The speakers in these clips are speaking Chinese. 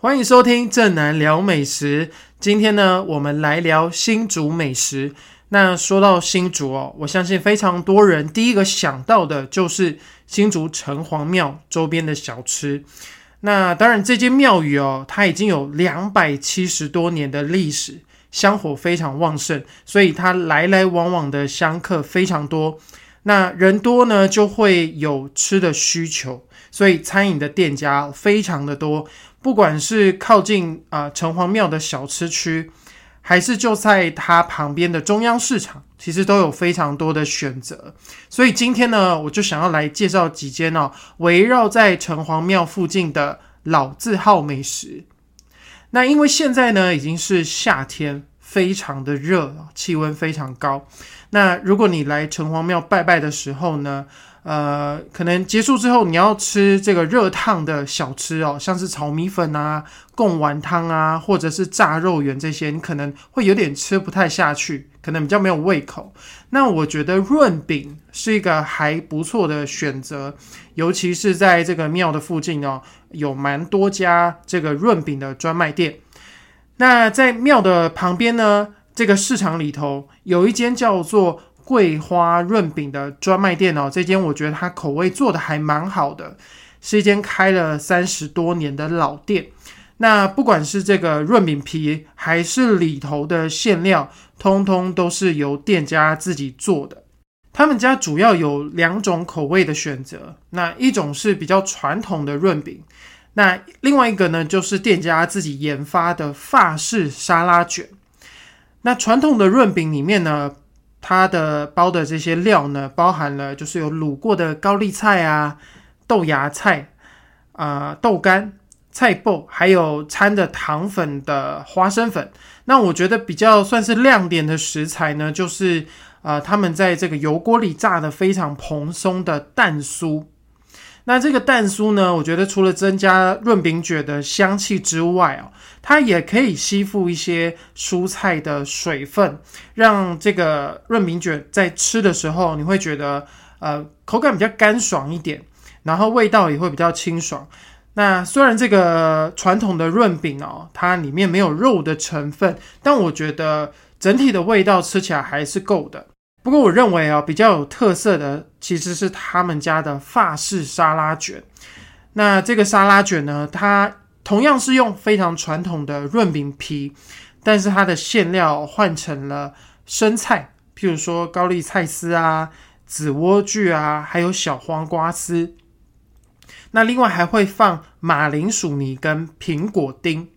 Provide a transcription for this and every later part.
欢迎收听正南聊美食。今天呢，我们来聊新竹美食。那说到新竹哦，我相信非常多人第一个想到的就是新竹城隍庙周边的小吃。那当然，这间庙宇哦，它已经有两百七十多年的历史，香火非常旺盛，所以它来来往往的香客非常多。那人多呢，就会有吃的需求，所以餐饮的店家非常的多。不管是靠近啊城隍庙的小吃区，还是就在它旁边的中央市场，其实都有非常多的选择。所以今天呢，我就想要来介绍几间哦，围绕在城隍庙附近的老字号美食。那因为现在呢已经是夏天，非常的热，气温非常高。那如果你来城隍庙拜拜的时候呢？呃，可能结束之后你要吃这个热烫的小吃哦，像是炒米粉啊、贡丸汤啊，或者是炸肉圆这些，你可能会有点吃不太下去，可能比较没有胃口。那我觉得润饼是一个还不错的选择，尤其是在这个庙的附近哦，有蛮多家这个润饼的专卖店。那在庙的旁边呢，这个市场里头有一间叫做。桂花润饼的专卖店哦，这间我觉得它口味做的还蛮好的，是一间开了三十多年的老店。那不管是这个润饼皮，还是里头的馅料，通通都是由店家自己做的。他们家主要有两种口味的选择，那一种是比较传统的润饼，那另外一个呢，就是店家自己研发的法式沙拉卷。那传统的润饼里面呢？它的包的这些料呢，包含了就是有卤过的高丽菜啊、豆芽菜啊、豆干、菜脯，还有掺的糖粉的花生粉。那我觉得比较算是亮点的食材呢，就是呃他们在这个油锅里炸的非常蓬松的蛋酥。那这个蛋酥呢，我觉得除了增加润饼卷的香气之外哦，它也可以吸附一些蔬菜的水分，让这个润饼卷在吃的时候，你会觉得呃口感比较干爽一点，然后味道也会比较清爽。那虽然这个传统的润饼哦，它里面没有肉的成分，但我觉得整体的味道吃起来还是够的。不过我认为啊，比较有特色的其实是他们家的法式沙拉卷。那这个沙拉卷呢，它同样是用非常传统的润饼皮，但是它的馅料换成了生菜，譬如说高丽菜丝啊、紫莴苣啊，还有小黄瓜丝。那另外还会放马铃薯泥跟苹果丁。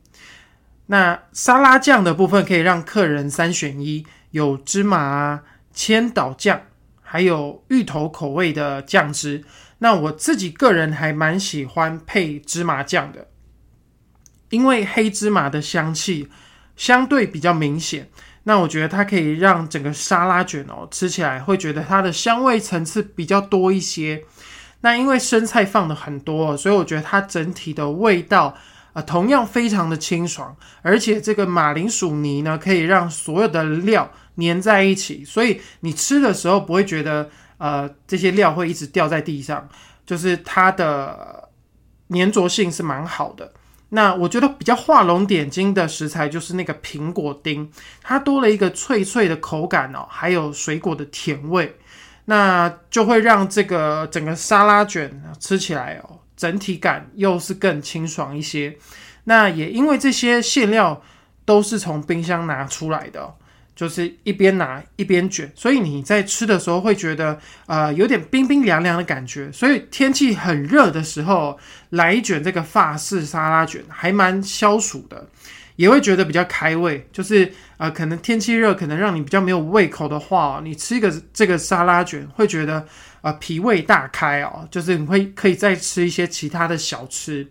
那沙拉酱的部分可以让客人三选一，有芝麻啊。千岛酱，还有芋头口味的酱汁。那我自己个人还蛮喜欢配芝麻酱的，因为黑芝麻的香气相对比较明显。那我觉得它可以让整个沙拉卷哦吃起来会觉得它的香味层次比较多一些。那因为生菜放的很多，所以我觉得它整体的味道啊同样非常的清爽，而且这个马铃薯泥呢可以让所有的料。粘在一起，所以你吃的时候不会觉得呃这些料会一直掉在地上，就是它的粘着性是蛮好的。那我觉得比较画龙点睛的食材就是那个苹果丁，它多了一个脆脆的口感哦，还有水果的甜味，那就会让这个整个沙拉卷吃起来哦，整体感又是更清爽一些。那也因为这些馅料都是从冰箱拿出来的。就是一边拿一边卷，所以你在吃的时候会觉得呃有点冰冰凉凉的感觉。所以天气很热的时候来一卷这个法式沙拉卷还蛮消暑的，也会觉得比较开胃。就是呃可能天气热，可能让你比较没有胃口的话，你吃一个这个沙拉卷会觉得呃脾胃大开哦，就是你会可以再吃一些其他的小吃。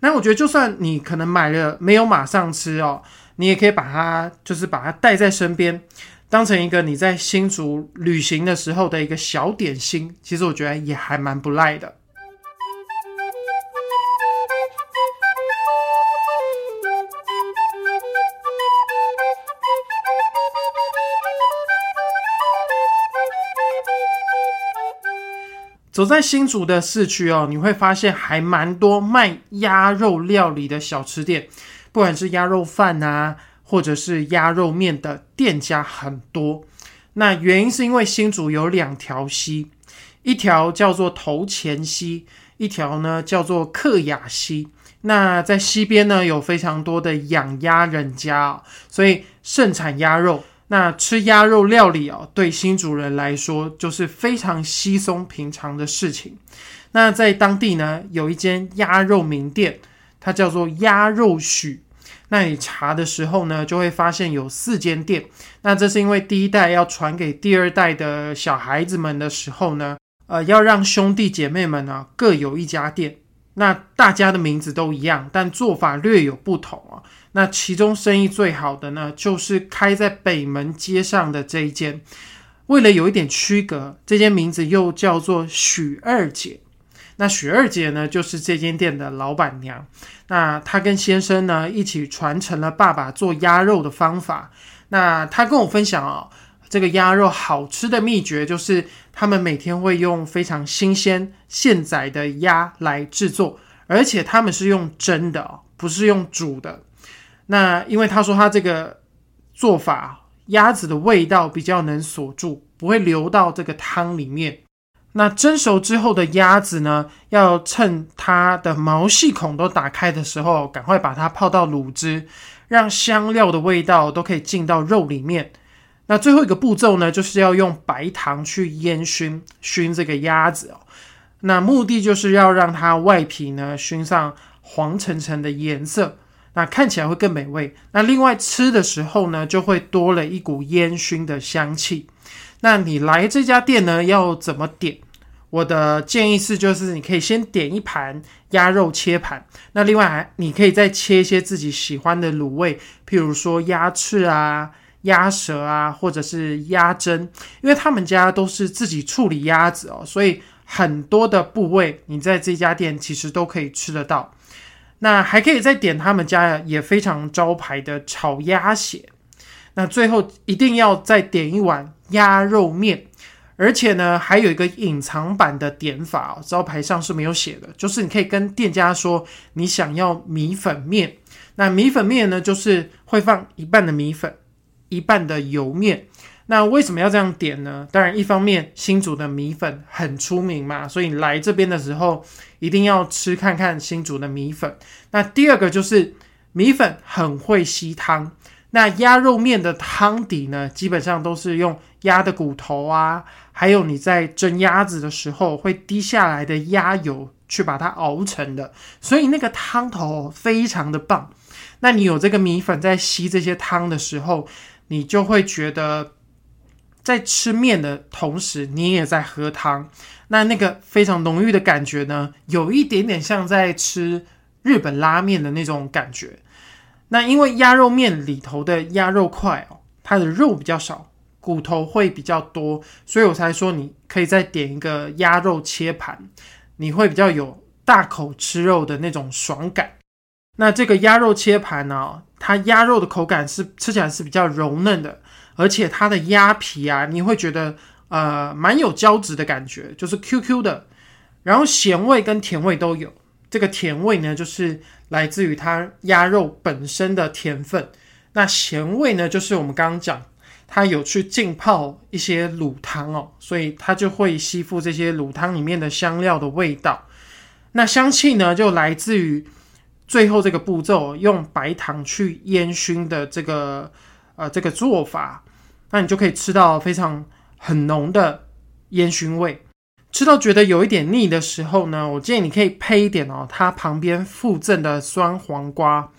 那我觉得就算你可能买了没有马上吃哦。你也可以把它，就是把它带在身边，当成一个你在新竹旅行的时候的一个小点心。其实我觉得也还蛮不赖的。走在新竹的市区哦，你会发现还蛮多卖鸭肉料理的小吃店，不管是鸭肉饭啊，或者是鸭肉面的店家很多。那原因是因为新竹有两条溪，一条叫做头前溪，一条呢叫做克雅溪。那在溪边呢有非常多的养鸭人家啊，所以盛产鸭肉。那吃鸭肉料理哦，对新主人来说就是非常稀松平常的事情。那在当地呢，有一间鸭肉名店，它叫做鸭肉许。那你查的时候呢，就会发现有四间店。那这是因为第一代要传给第二代的小孩子们的时候呢，呃，要让兄弟姐妹们呢各有一家店。那大家的名字都一样，但做法略有不同啊。那其中生意最好的呢，就是开在北门街上的这一间。为了有一点区隔，这间名字又叫做许二姐。那许二姐呢，就是这间店的老板娘。那她跟先生呢，一起传承了爸爸做鸭肉的方法。那她跟我分享啊，这个鸭肉好吃的秘诀，就是他们每天会用非常新鲜现宰的鸭来制作，而且他们是用蒸的哦，不是用煮的。那因为他说他这个做法，鸭子的味道比较能锁住，不会流到这个汤里面。那蒸熟之后的鸭子呢，要趁它的毛细孔都打开的时候，赶快把它泡到卤汁，让香料的味道都可以进到肉里面。那最后一个步骤呢，就是要用白糖去烟熏熏这个鸭子哦。那目的就是要让它外皮呢熏上黄橙橙的颜色。那看起来会更美味。那另外吃的时候呢，就会多了一股烟熏的香气。那你来这家店呢，要怎么点？我的建议是，就是你可以先点一盘鸭肉切盘。那另外还你可以再切一些自己喜欢的卤味，譬如说鸭翅啊、鸭舌啊，或者是鸭胗。因为他们家都是自己处理鸭子哦，所以很多的部位你在这家店其实都可以吃得到。那还可以再点他们家也非常招牌的炒鸭血，那最后一定要再点一碗鸭肉面，而且呢还有一个隐藏版的点法哦，招牌上是没有写的，就是你可以跟店家说你想要米粉面，那米粉面呢就是会放一半的米粉，一半的油面。那为什么要这样点呢？当然，一方面新竹的米粉很出名嘛，所以你来这边的时候一定要吃看看新竹的米粉。那第二个就是米粉很会吸汤，那鸭肉面的汤底呢，基本上都是用鸭的骨头啊，还有你在蒸鸭子的时候会滴下来的鸭油去把它熬成的，所以那个汤头非常的棒。那你有这个米粉在吸这些汤的时候，你就会觉得。在吃面的同时，你也在喝汤，那那个非常浓郁的感觉呢，有一点点像在吃日本拉面的那种感觉。那因为鸭肉面里头的鸭肉块哦，它的肉比较少，骨头会比较多，所以我才说你可以再点一个鸭肉切盘，你会比较有大口吃肉的那种爽感。那这个鸭肉切盘呢，它鸭肉的口感是吃起来是比较柔嫩的。而且它的鸭皮啊，你会觉得呃蛮有胶质的感觉，就是 Q Q 的，然后咸味跟甜味都有。这个甜味呢，就是来自于它鸭肉本身的甜分。那咸味呢，就是我们刚刚讲，它有去浸泡一些卤汤哦，所以它就会吸附这些卤汤里面的香料的味道。那香气呢，就来自于最后这个步骤，用白糖去烟熏的这个。呃，这个做法，那你就可以吃到非常很浓的烟熏味。吃到觉得有一点腻的时候呢，我建议你可以配一点哦，它旁边附赠的酸黄瓜。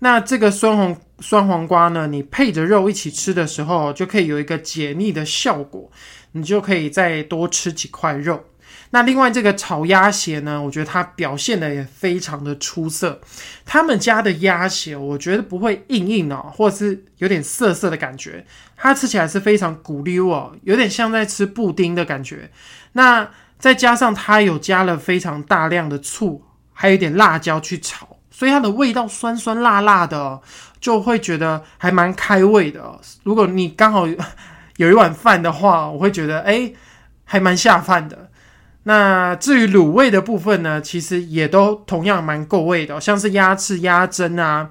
那这个酸黄酸黄瓜呢，你配着肉一起吃的时候，就可以有一个解腻的效果，你就可以再多吃几块肉。那另外这个炒鸭血呢，我觉得它表现的也非常的出色。他们家的鸭血，我觉得不会硬硬哦，或者是有点涩涩的感觉，它吃起来是非常鼓溜哦，有点像在吃布丁的感觉。那再加上它有加了非常大量的醋，还有一点辣椒去炒，所以它的味道酸酸辣辣的，就会觉得还蛮开胃的。如果你刚好有一碗饭的话，我会觉得哎，还蛮下饭的。那至于卤味的部分呢，其实也都同样蛮够味的，像是鸭翅、鸭胗啊，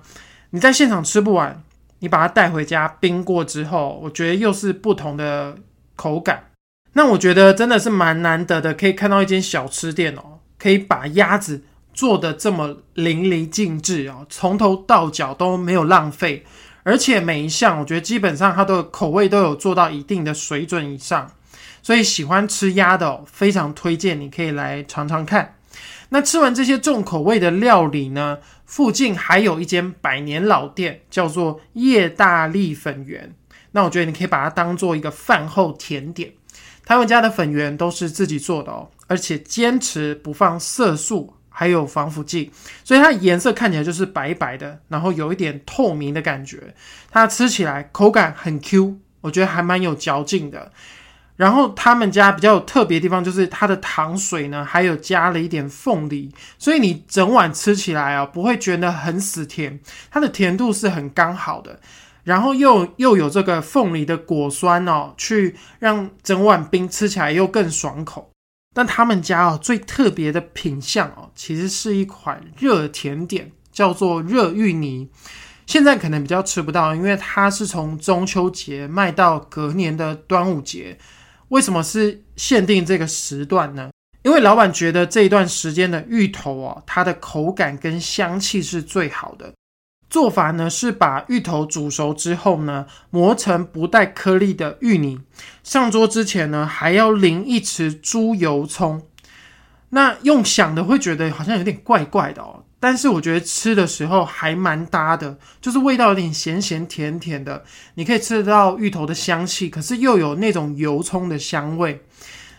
你在现场吃不完，你把它带回家冰过之后，我觉得又是不同的口感。那我觉得真的是蛮难得的，可以看到一间小吃店哦，可以把鸭子做的这么淋漓尽致哦，从头到脚都没有浪费，而且每一项我觉得基本上它的口味都有做到一定的水准以上。所以喜欢吃鸭的，非常推荐你可以来尝尝看。那吃完这些重口味的料理呢，附近还有一间百年老店，叫做叶大利粉圆。那我觉得你可以把它当做一个饭后甜点。他们家的粉圆都是自己做的哦，而且坚持不放色素，还有防腐剂，所以它颜色看起来就是白白的，然后有一点透明的感觉。它吃起来口感很 Q，我觉得还蛮有嚼劲的。然后他们家比较有特别地方，就是它的糖水呢，还有加了一点凤梨，所以你整碗吃起来啊，不会觉得很死甜，它的甜度是很刚好的。然后又又有这个凤梨的果酸哦，去让整碗冰吃起来又更爽口。但他们家哦最特别的品相哦，其实是一款热甜点，叫做热芋泥。现在可能比较吃不到，因为它是从中秋节卖到隔年的端午节。为什么是限定这个时段呢？因为老板觉得这一段时间的芋头哦，它的口感跟香气是最好的。做法呢是把芋头煮熟之后呢，磨成不带颗粒的芋泥。上桌之前呢，还要淋一匙猪油葱。那用想的会觉得好像有点怪怪的哦。但是我觉得吃的时候还蛮搭的，就是味道有点咸咸甜甜的，你可以吃得到芋头的香气，可是又有那种油葱的香味。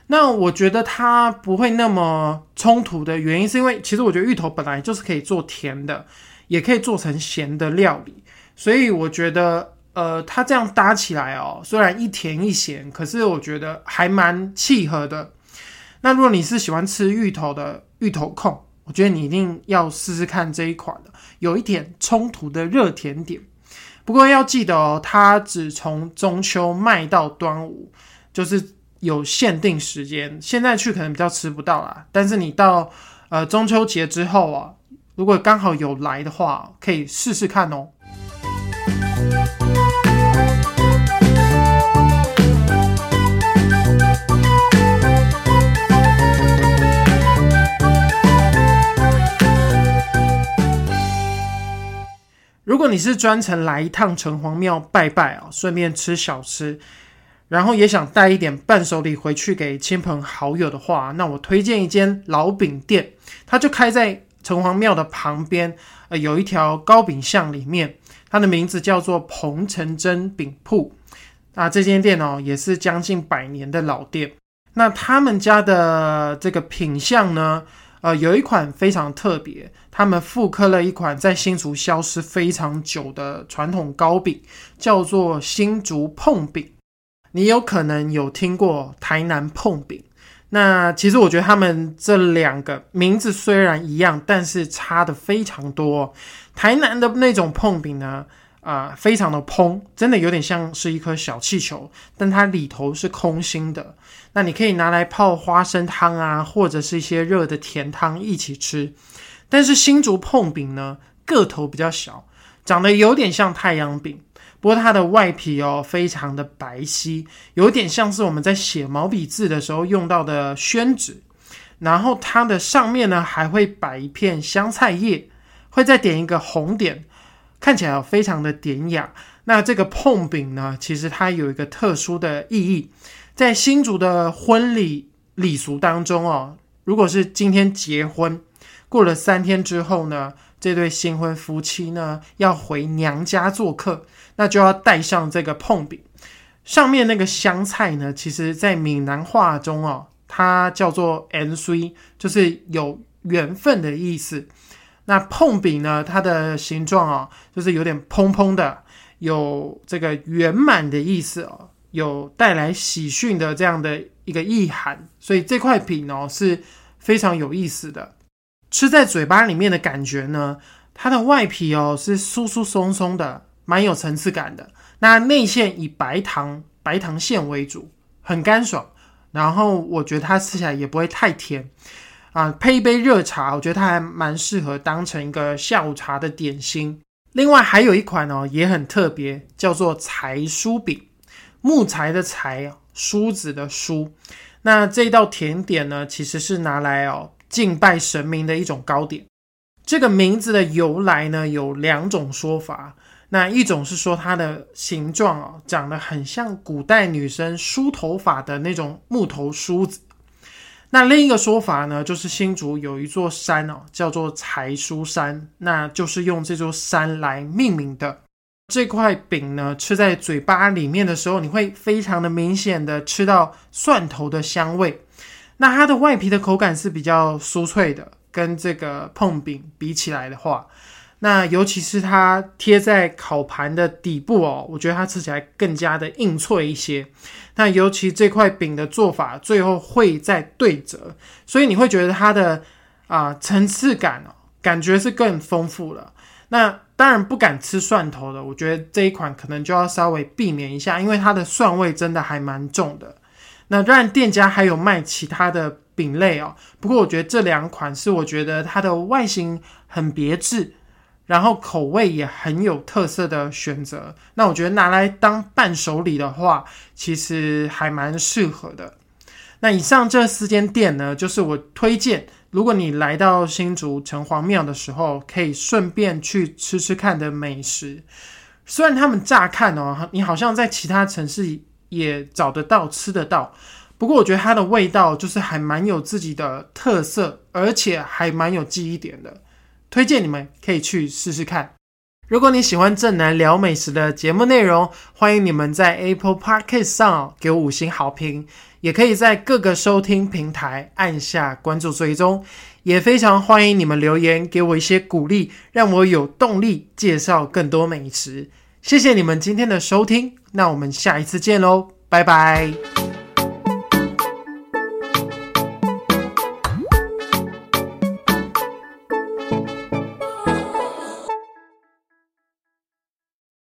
那我觉得它不会那么冲突的原因，是因为其实我觉得芋头本来就是可以做甜的，也可以做成咸的料理，所以我觉得呃，它这样搭起来哦，虽然一甜一咸，可是我觉得还蛮契合的。那如果你是喜欢吃芋头的芋头控。我觉得你一定要试试看这一款的，有一点冲突的热甜点。不过要记得哦，它只从中秋卖到端午，就是有限定时间。现在去可能比较吃不到啦，但是你到呃中秋节之后啊，如果刚好有来的话，可以试试看哦。如果你是专程来一趟城隍庙拜拜啊，顺便吃小吃，然后也想带一点伴手礼回去给亲朋好友的话，那我推荐一间老饼店，它就开在城隍庙的旁边，呃，有一条糕饼巷里面，它的名字叫做彭城真饼铺。那这间店哦，也是将近百年的老店。那他们家的这个品相呢？呃，有一款非常特别，他们复刻了一款在新竹消失非常久的传统糕饼，叫做新竹碰饼。你有可能有听过台南碰饼，那其实我觉得他们这两个名字虽然一样，但是差的非常多。台南的那种碰饼呢？啊，非常的蓬，真的有点像是一颗小气球，但它里头是空心的。那你可以拿来泡花生汤啊，或者是一些热的甜汤一起吃。但是新竹碰饼呢，个头比较小，长得有点像太阳饼，不过它的外皮哦非常的白皙，有点像是我们在写毛笔字的时候用到的宣纸。然后它的上面呢还会摆一片香菜叶，会再点一个红点。看起来非常的典雅。那这个碰饼呢，其实它有一个特殊的意义，在新竹的婚礼礼俗当中哦，如果是今天结婚，过了三天之后呢，这对新婚夫妻呢要回娘家做客，那就要带上这个碰饼。上面那个香菜呢，其实在闽南话中哦，它叫做 “n c”，就是有缘分的意思。那碰饼呢？它的形状啊，就是有点蓬蓬的，有这个圆满的意思哦，有带来喜讯的这样的一个意涵。所以这块饼哦是非常有意思的，吃在嘴巴里面的感觉呢，它的外皮哦是酥酥松松的，蛮有层次感的。那内馅以白糖白糖馅为主，很干爽，然后我觉得它吃起来也不会太甜啊，配一杯热茶，我觉得它还蛮适合当成一个下午茶的点心。另外还有一款哦，也很特别，叫做柴酥饼，木材的材，梳子的梳。那这道甜点呢，其实是拿来哦敬拜神明的一种糕点。这个名字的由来呢，有两种说法。那一种是说它的形状哦，长得很像古代女生梳头发的那种木头梳子。那另一个说法呢，就是新竹有一座山哦，叫做柴书山，那就是用这座山来命名的。这块饼呢，吃在嘴巴里面的时候，你会非常的明显的吃到蒜头的香味。那它的外皮的口感是比较酥脆的，跟这个碰饼比起来的话。那尤其是它贴在烤盘的底部哦，我觉得它吃起来更加的硬脆一些。那尤其这块饼的做法，最后会再对折，所以你会觉得它的啊层次感哦，感觉是更丰富了。那当然不敢吃蒜头的，我觉得这一款可能就要稍微避免一下，因为它的蒜味真的还蛮重的。那当然店家还有卖其他的饼类哦，不过我觉得这两款是我觉得它的外形很别致。然后口味也很有特色的选择，那我觉得拿来当伴手礼的话，其实还蛮适合的。那以上这四间店呢，就是我推荐，如果你来到新竹城隍庙的时候，可以顺便去吃吃看的美食。虽然他们乍看哦，你好像在其他城市也找得到吃得到，不过我觉得它的味道就是还蛮有自己的特色，而且还蛮有记忆点的。推荐你们可以去试试看。如果你喜欢正南聊美食的节目内容，欢迎你们在 Apple Podcast 上给我五星好评，也可以在各个收听平台按下关注追踪。也非常欢迎你们留言给我一些鼓励，让我有动力介绍更多美食。谢谢你们今天的收听，那我们下一次见喽，拜拜。